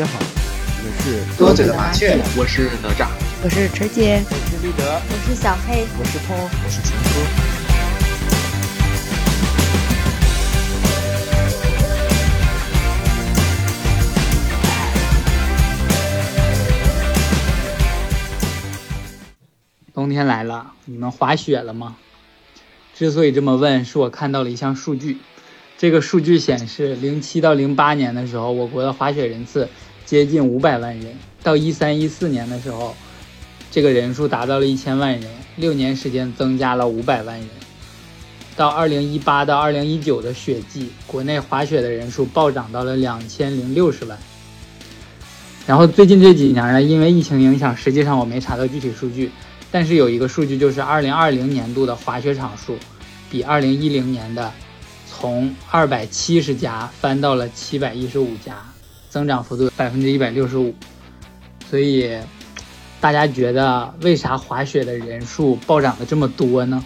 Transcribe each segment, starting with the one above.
家好，我是多嘴的麻雀，我是哪吒，我是晨姐，我是立德，我是小黑，我是涛，我是秦哥。冬天来了，你们滑雪了吗？之所以这么问，是我看到了一项数据。这个数据显示，零七到零八年的时候，我国的滑雪人次接近五百万人；到一三一四年的时候，这个人数达到了一千万人，六年时间增加了五百万人。到二零一八到二零一九的雪季，国内滑雪的人数暴涨到了两千零六十万。然后最近这几年呢，因为疫情影响，实际上我没查到具体数据，但是有一个数据就是二零二零年度的滑雪场数比二零一零年的。从二百七十家翻到了七百一十五家，增长幅度百分之一百六十五。所以，大家觉得为啥滑雪的人数暴涨的这么多呢？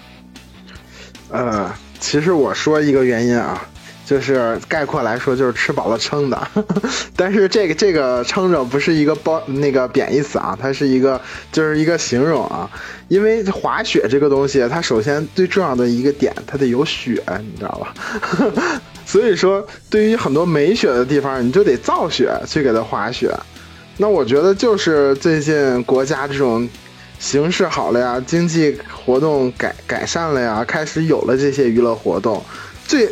呃，其实我说一个原因啊。就是概括来说，就是吃饱了撑的，但是这个这个撑着不是一个包那个贬义词啊，它是一个就是一个形容啊。因为滑雪这个东西，它首先最重要的一个点，它得有雪，你知道吧？所以说，对于很多没雪的地方，你就得造雪去给它滑雪。那我觉得就是最近国家这种形势好了呀，经济活动改改善了呀，开始有了这些娱乐活动，最。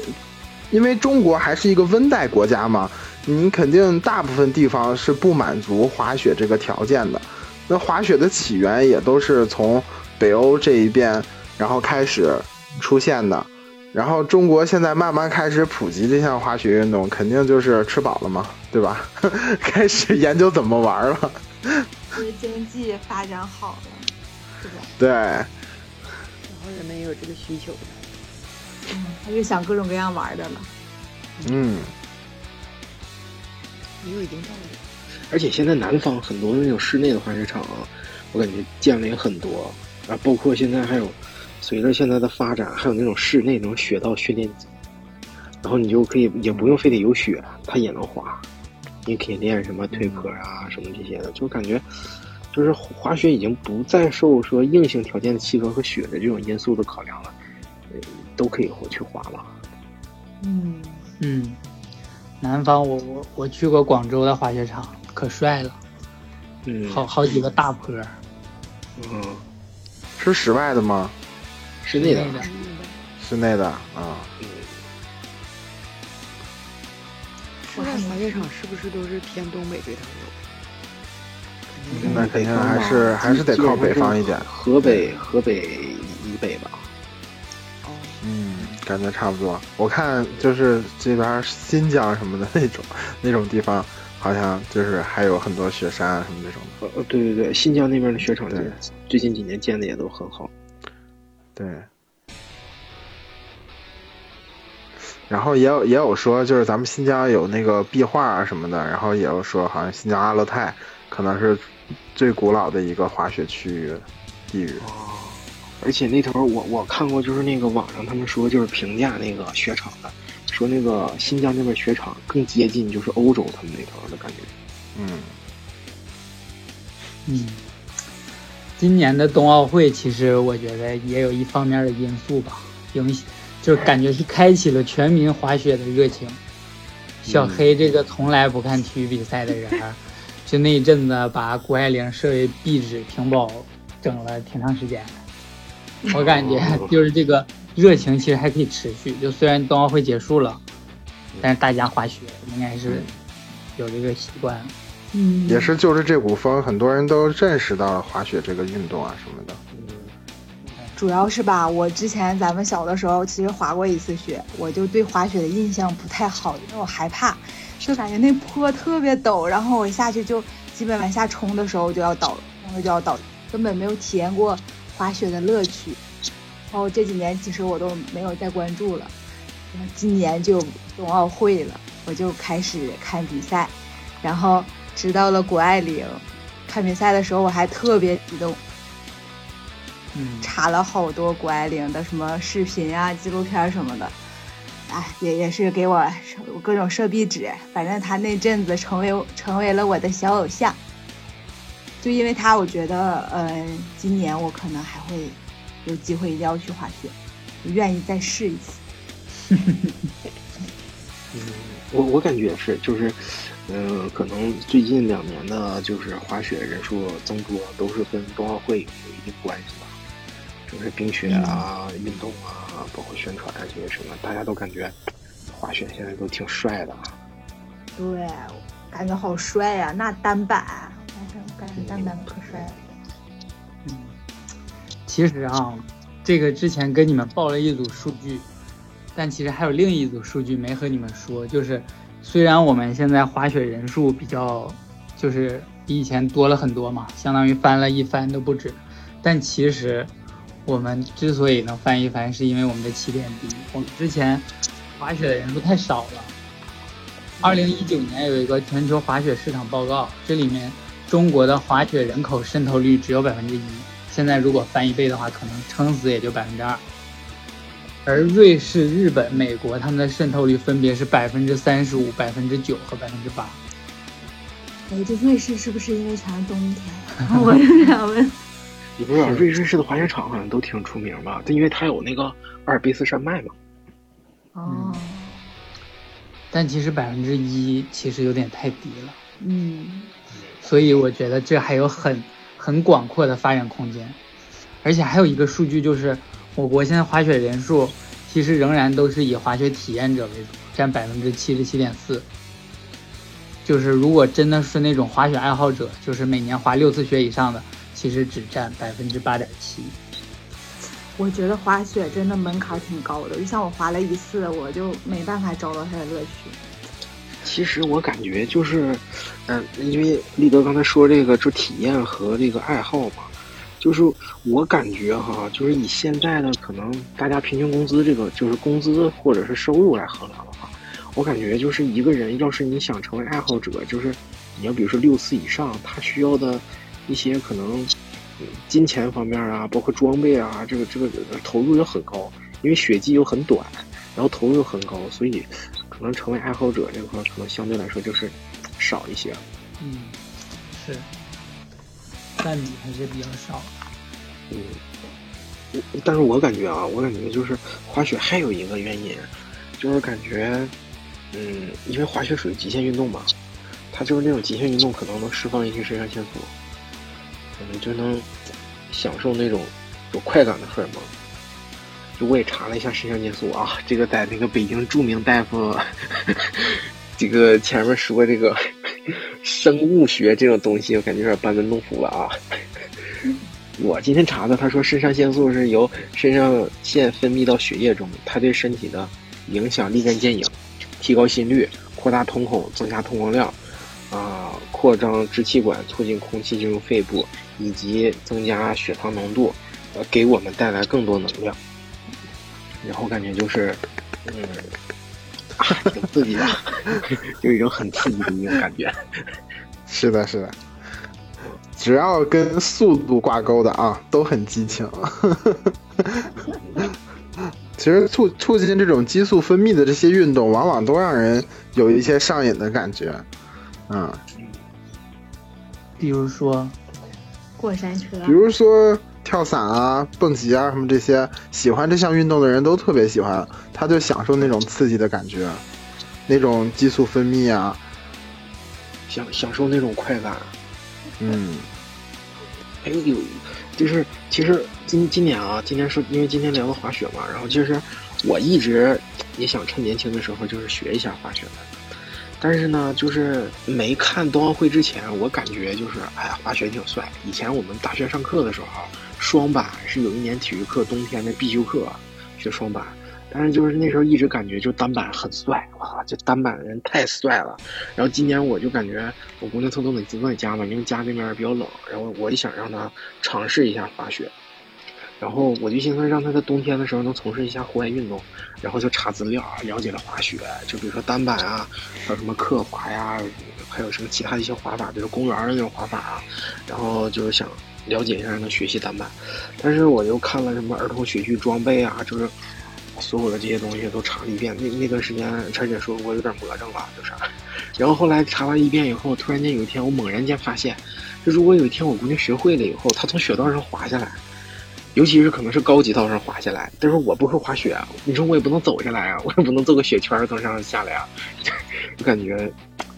因为中国还是一个温带国家嘛，你肯定大部分地方是不满足滑雪这个条件的。那滑雪的起源也都是从北欧这一边，然后开始出现的。然后中国现在慢慢开始普及这项滑雪运动，肯定就是吃饱了嘛，对吧？开始研究怎么玩了。是经济发展好了，对吧？对。然后人们也有这个需求。嗯，他就想各种各样玩的了。嗯，也有一定道理。而且现在南方很多那种室内的滑雪场，我感觉建了也很多啊。包括现在还有，随着现在的发展，还有那种室内那种雪道训练机，然后你就可以也不用非得有雪，它也能滑。你可以练什么推坡啊，什么这些的，就感觉就是滑雪已经不再受说硬性条件的气温和雪的这种因素的考量了。都可以去滑了。嗯嗯，南方我我我去过广州的滑雪场，可帅了。嗯，好好几个大坡。嗯，是室外的吗？室内的。室内的啊。嗯。室外滑雪场是不是都是偏东北这头那肯定还是还是得靠北方一点。河北河北以北吧。嗯，感觉差不多。我看就是这边新疆什么的那种那种地方，好像就是还有很多雪山啊什么这种的。呃，对对对，新疆那边的雪场最近几年建的也都很好。对。然后也有也有说，就是咱们新疆有那个壁画啊什么的，然后也有说，好像新疆阿勒泰可能是最古老的一个滑雪区域地域。而且那头我我看过，就是那个网上他们说，就是评价那个雪场的，说那个新疆那边雪场更接近就是欧洲他们那头的感觉。嗯嗯，今年的冬奥会其实我觉得也有一方面的因素吧，影响就是感觉是开启了全民滑雪的热情。小黑这个从来不看体育比赛的人，就那一阵子把谷爱凌设为壁纸屏保，整了挺长时间。我感觉 就是这个热情其实还可以持续，就虽然冬奥会结束了，但是大家滑雪应该是有这个习惯。嗯，也是就是这股风，很多人都认识到了滑雪这个运动啊什么的。主要是吧，我之前咱们小的时候其实滑过一次雪，我就对滑雪的印象不太好，因为我害怕，就感觉那坡特别陡，然后我下去就基本往下冲的时候就要倒，然后就要倒，根本没有体验过。滑雪的乐趣，然后这几年其实我都没有再关注了。今年就冬奥会了，我就开始看比赛，然后知道了谷爱凌。看比赛的时候我还特别激动，嗯，查了好多谷爱凌的什么视频啊、纪录片什么的。哎，也也是给我各种设壁纸。反正他那阵子成为成为了我的小偶像。就因为他，我觉得，呃，今年我可能还会有机会一定要去滑雪，我愿意再试一次。嗯，我我感觉也是，就是，嗯，可能最近两年的，就是滑雪人数增多，都是跟冬奥会有一定关系吧。就是冰雪啊、运动啊，包括宣传啊这些什么，大家都感觉滑雪现在都挺帅的。对，感觉好帅呀！那单板。蛋蛋可帅了。嗯，其实啊，这个之前跟你们报了一组数据，但其实还有另一组数据没和你们说。就是虽然我们现在滑雪人数比较，就是比以前多了很多嘛，相当于翻了一番都不止。但其实我们之所以能翻一番，是因为我们的起点低。我们之前滑雪的人数太少了。二零一九年有一个全球滑雪市场报告，这里面。中国的滑雪人口渗透率只有百分之一，现在如果翻一倍的话，可能撑死也就百分之二。而瑞士、日本、美国他们的渗透率分别是百分之三十五、百分之九和百分之八。哎，这瑞士是不是因为全是冬天？我就想问。你不知道瑞士市的滑雪场好像都挺出名吧？因为它有那个阿尔卑斯山脉嘛。哦。但其实百分之一其实有点太低了。嗯。所以我觉得这还有很很广阔的发展空间，而且还有一个数据就是，我国现在滑雪人数其实仍然都是以滑雪体验者为主，占百分之七十七点四。就是如果真的是那种滑雪爱好者，就是每年滑六次雪以上的，其实只占百分之八点七。我觉得滑雪真的门槛挺高的，就像我滑了一次，我就没办法找到它的乐趣。其实我感觉就是，嗯，因为立德刚才说这个，就体验和这个爱好嘛，就是我感觉哈，就是以现在的可能大家平均工资这个，就是工资或者是收入来衡量的话，我感觉就是一个人要是你想成为爱好者，就是你要比如说六次以上，他需要的一些可能金钱方面啊，包括装备啊，这个这个投入又很高，因为雪季又很短，然后投入又很高，所以。可能成为爱好者这块，可能相对来说就是少一些。嗯，是，占比还是比较少。嗯，但是我感觉啊，我感觉就是滑雪还有一个原因，就是感觉，嗯，因为滑雪属于极限运动嘛，它就是那种极限运动，可能能释放一些肾上腺素，我们就能享受那种有快感的荷尔蒙。就我也查了一下肾上腺素啊，这个在那个北京著名大夫，这个前面说这个生物学这种东西，我感觉有点班门弄斧了啊。我今天查的，他说肾上腺素是由肾上腺分泌到血液中，它对身体的影响立竿见影，提高心率，扩大瞳孔，增加通光量，啊，扩张支气管，促进空气进入肺部，以及增加血糖浓度，呃，给我们带来更多能量。然后感觉就是，嗯，挺刺激的，就一种很刺激的一种感觉。是的，是的，只要跟速度挂钩的啊，都很激情。其实促促进这种激素分泌的这些运动，往往都让人有一些上瘾的感觉。嗯，比如说过山车，比如说。跳伞啊，蹦极啊，什么这些，喜欢这项运动的人都特别喜欢，他就享受那种刺激的感觉，那种激素分泌啊，享享受那种快感。嗯，哎有，就是其实今今年啊，今年是因为今天聊了滑雪嘛，然后其实我一直也想趁年轻的时候就是学一下滑雪的。但是呢，就是没看冬奥会之前，我感觉就是，哎呀，滑雪挺帅。以前我们大学上课的时候，双板是有一年体育课冬天的必修课，学双板。但是就是那时候一直感觉就单板很帅，哇，这单板的人太帅了。然后今年我就感觉我姑娘她都在都在家嘛，因为家那边比较冷，然后我就想让她尝试一下滑雪。然后我就寻思让他在冬天的时候能从事一下户外运动，然后就查资料，了解了滑雪，就比如说单板啊，还有什么刻滑呀，还有什么其他一些滑法，就是公园的那种滑法啊。然后就是想了解一下，让他学习单板。但是我又看了什么儿童雪具装备啊，就是所有的这些东西都查了一遍。那那段时间，陈姐说我有点魔怔了，就是。然后后来查完一遍以后，突然间有一天，我猛然间发现，就如果有一天我姑娘学会了以后，她从雪道上滑下来，尤其是可能是高级道上滑下来，但是我不会滑雪啊，你说我也不能走下来啊，我也不能做个雪圈从上下来啊，就感觉，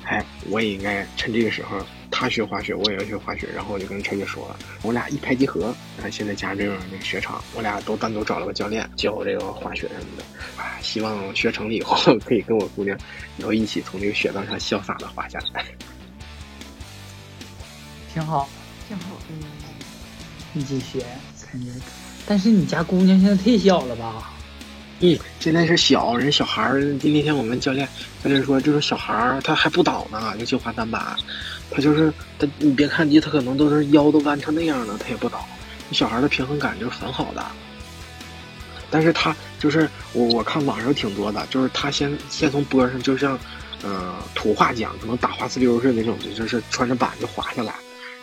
哎，我也应该趁这个时候。他学滑雪，我也要学滑雪，然后我就跟陈姐说了，我俩一拍即合。啊，现在家这种那个雪场，我俩都单独找了个教练教这个滑雪什么的。啊，希望学成了以后可以跟我姑娘，然后一起从这个雪道上潇洒的滑下来。挺好，挺好。嗯，一起学，感觉。但是你家姑娘现在太小了吧？嗯，现在是小人小孩儿。那天我们教练教练说，就是小孩儿他还不倒呢，尤其滑单板。他就是他，你别看低，他可能都是腰都弯成那样了，他也不倒。小孩的平衡感就是很好的，但是他就是我我看网上挺多的，就是他先先从坡上，就像，呃，土话讲，可能打滑呲溜似的那种，就是穿着板就滑下来，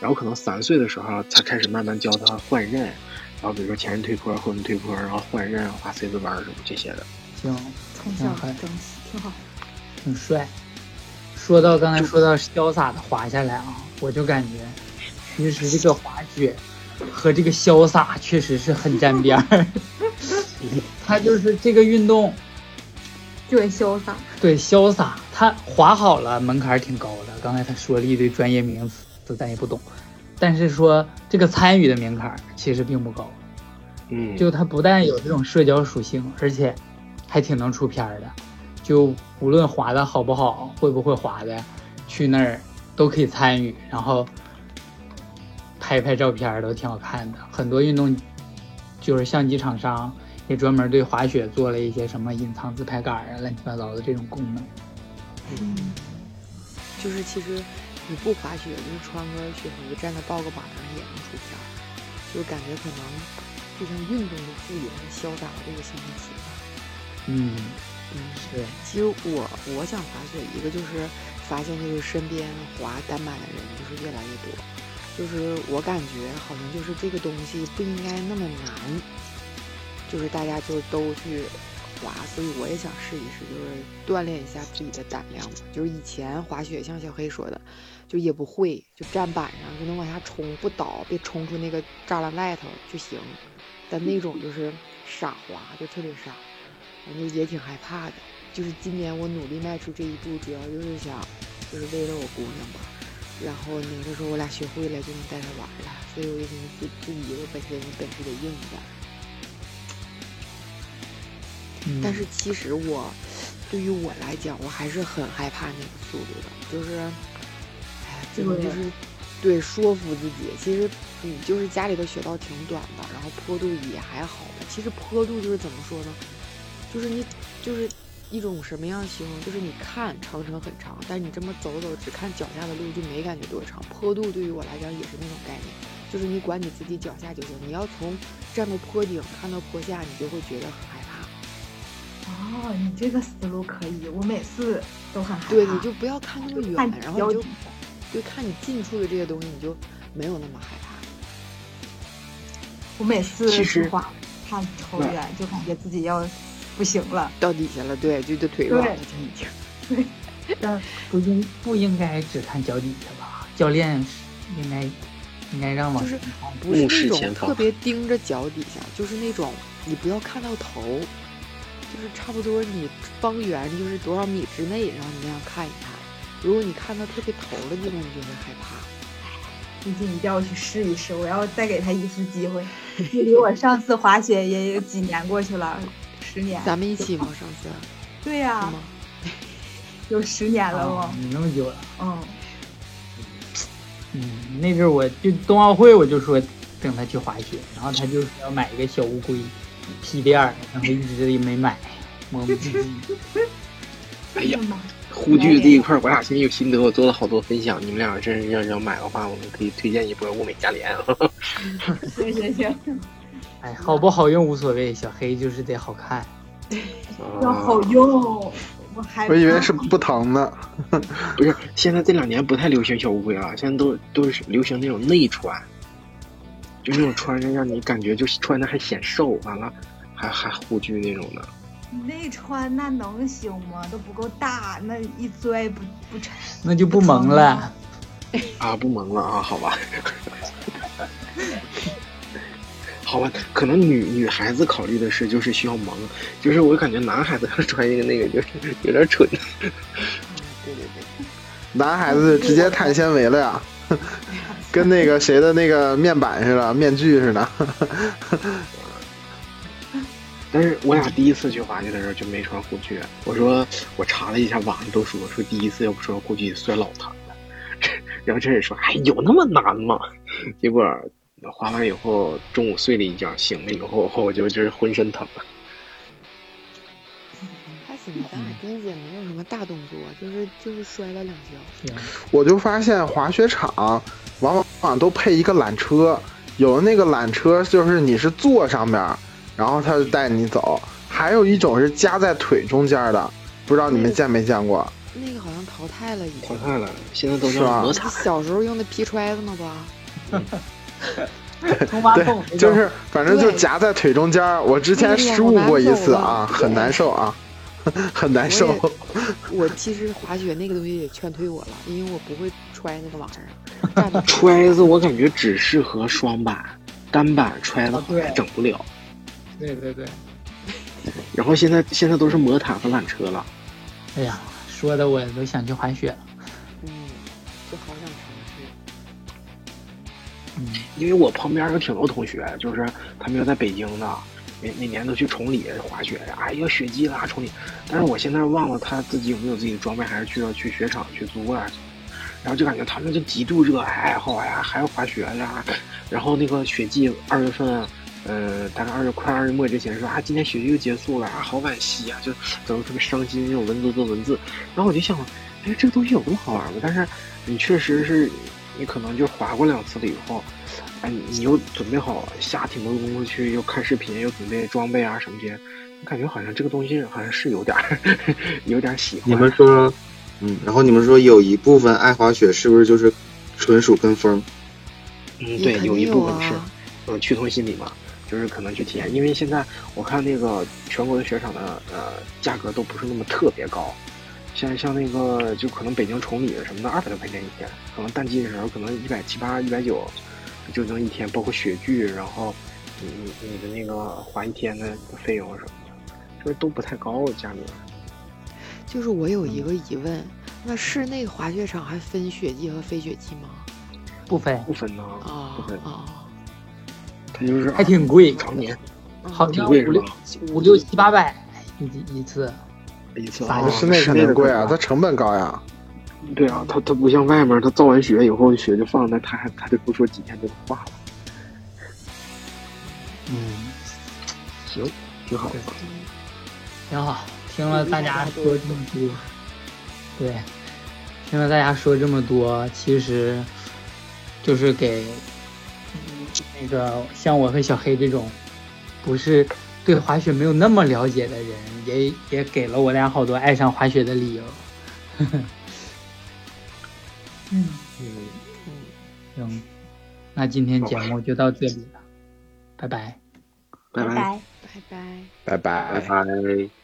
然后可能三岁的时候才开始慢慢教他换刃，然后比如说前刃推坡、后刃推坡，然后换刃、滑 C 字弯什么这些的。行，从小整齐，挺好，挺帅。说到刚才说到潇洒的滑下来啊，我就感觉，其实这个滑雪和这个潇洒确实是很沾边儿。他就是这个运动，就很潇洒。对，潇洒。他滑好了，门槛挺高的。刚才他说了一堆专业名词，咱也不懂。但是说这个参与的门槛其实并不高。嗯。就它不但有这种社交属性，而且还挺能出片儿的。就无论滑的好不好，会不会滑的，去那儿都可以参与，然后拍拍照片都挺好看的。很多运动就是相机厂商也专门对滑雪做了一些什么隐藏自拍杆啊，乱七八糟的这种功能。嗯，就是其实你不滑雪，就是穿个雪服站在抱个榜上也能出片，就感觉可能就像运动的赋予了潇洒的这个形容词吧。嗯。嗯，是。其实我我想滑雪，一个就是发现就是身边滑单板的人就是越来越多，就是我感觉好像就是这个东西不应该那么难，就是大家就都去滑，所以我也想试一试，就是锻炼一下自己的胆量嘛。就是以前滑雪像小黑说的，就也不会，就站板上就能往下冲，不倒，别冲出那个栅栏外头就行。但那种就是傻滑，就特别傻。反正也挺害怕的，就是今年我努力迈出这一步，主要就是想，就是为了我姑娘吧。然后呢，她说我俩学会了就能带她玩了，所以我就寻思自己我本身本事得硬一点。但是其实我，对于我来讲，我还是很害怕那个速度的，就是，哎，真的就是，对，说服自己。其实你就是家里的雪道挺短的，然后坡度也还好的。其实坡度就是怎么说呢？就是你，就是一种什么样形容？就是你看长城很长，但你这么走走，只看脚下的路就没感觉多长。坡度对于我来讲也是那种概念，就是你管你自己脚下就行。你要从站到坡顶看到坡下，你就会觉得很害怕。哦，你这个思路可以，我每次都很害怕。对，你就不要看那么远，然后你就就看你近处的这些东西，你就没有那么害怕。我每次滑看超远，就感觉自己要。不行了，到底下了，对，就就腿软了，就已经。对，但不应不应该只看脚底下吧？教练应该应该让往就是不是那种特别盯着脚底下，就是那种你不要看到头，就是差不多你方圆就是多少米之内，然后你那样看一看。如果你看到特别头的地方，你就会害怕。最近一定要去试一试，我要再给他一次机会。距离我上次滑雪也有几年过去了。十年，咱们一起吗？上次，对呀，有十年了吗？你那么久了，嗯，嗯，那阵儿我就冬奥会，我就说等他去滑雪，然后他就说要买一个小乌龟皮垫儿，然后一直也没买，磨磨唧唧。哎呀，护具这一块我俩现在有心得，我做了好多分享。你们俩真是要要买的话，我们可以推荐一波物美价廉。行行行。哎，好不好用无所谓，小黑就是得好看，要好用。我还我以为是不疼呢，不是。现在这两年不太流行小乌龟了，现在都都是流行那种内穿，就那种穿上让你感觉就是穿的还显瘦，完了还还护具那种的。你那穿那能行吗？都不够大，那一拽不不沉。那就不萌了。啊，不萌了啊，好吧。好吧，可能女女孩子考虑的是就是需要萌，就是我感觉男孩子穿一个那个就是有点蠢。对对对，男孩子直接碳纤维了呀，跟那个谁的那个面板似的，面具似的。但是我俩第一次去滑雪的时候就没穿护具。我说我查了一下，网上都说说第一次要不穿护具摔老疼了。然后这人说：“哎，有那么难吗？” 结果滑完以后，中午睡了一觉，醒了以后，我就就是浑身疼了。还行，咱俩电姐没有什么大动作，就是就是摔了两跤。我就发现滑雪场往往都配一个缆车，有的那个缆车就是你是坐上面，然后他就带你走；还有一种是夹在腿中间的，不知道你们见没见过？那个好像淘汰了，已经淘汰了，现在都是吧叫摩擦。小时候用的皮揣子嘛吧？冲马桶对，就是反正就夹在腿中间。我之前失误过一次啊，很难受啊，很难受。我其实滑雪那个东西也劝退我了，因为我不会揣那个玩意儿。揣子我感觉只适合双板，单板揣子整不了。对对对。然后现在现在都是魔毯和缆车了。哎呀，说的我都想去滑雪了。嗯，就好想尝试。嗯，因为我旁边有挺多同学，就是他们要在北京的，每每年都去崇礼滑雪呀。哎呀，雪季啦，崇礼。但是我现在忘了他自己有没有自己的装备，还是去要去雪场去租啊？然后就感觉他们就极度热爱爱好呀，还要滑雪呀。然后那个雪季二月份，呃，大概二月快二月末之前说啊，今天雪季又结束了啊，好惋惜啊，就整的特别伤心，那种文字做文字。然后我就想，哎，这个东西有那么好玩吗？但是你确实是。你可能就滑过两次了以后，哎，你又准备好下挺多功夫去，又看视频，又准备装备啊什么的，感觉好像这个东西好像是有点 有点喜欢。你们说，嗯，然后你们说有一部分爱滑雪是不是就是纯属跟风？嗯，对，有一部分是，嗯，趋同心理嘛，就是可能去体验，因为现在我看那个全国的雪场的呃价格都不是那么特别高。像像那个，就可能北京崇礼什么的，二百多块钱一天，可能淡季的时候可能一百七八、一百九，就能一天，包括雪具，然后你你你的那个滑一天的费用什么的，就是都不太高价格。就是我有一个疑问，那室内滑雪场还分雪季和非雪季吗？不分，不分呢。啊不分啊，它就是还挺贵，常年好像五挺贵是吧六五六七八百一一次。一次咋啊，室内肯定贵啊，它它成本高呀。对啊，它它不像外面，它造完雪以后雪就放那，它还它就不说几天就化了。嗯，行，挺好的。挺好。听了大家说这么多，对，听了大家说这么多，其实就是给那个像我和小黑这种不是对滑雪没有那么了解的人，也也给了我俩好多爱上滑雪的理由。嗯 嗯，行，那今天节目就到这里了，拜拜。拜拜。拜拜。拜拜拜拜。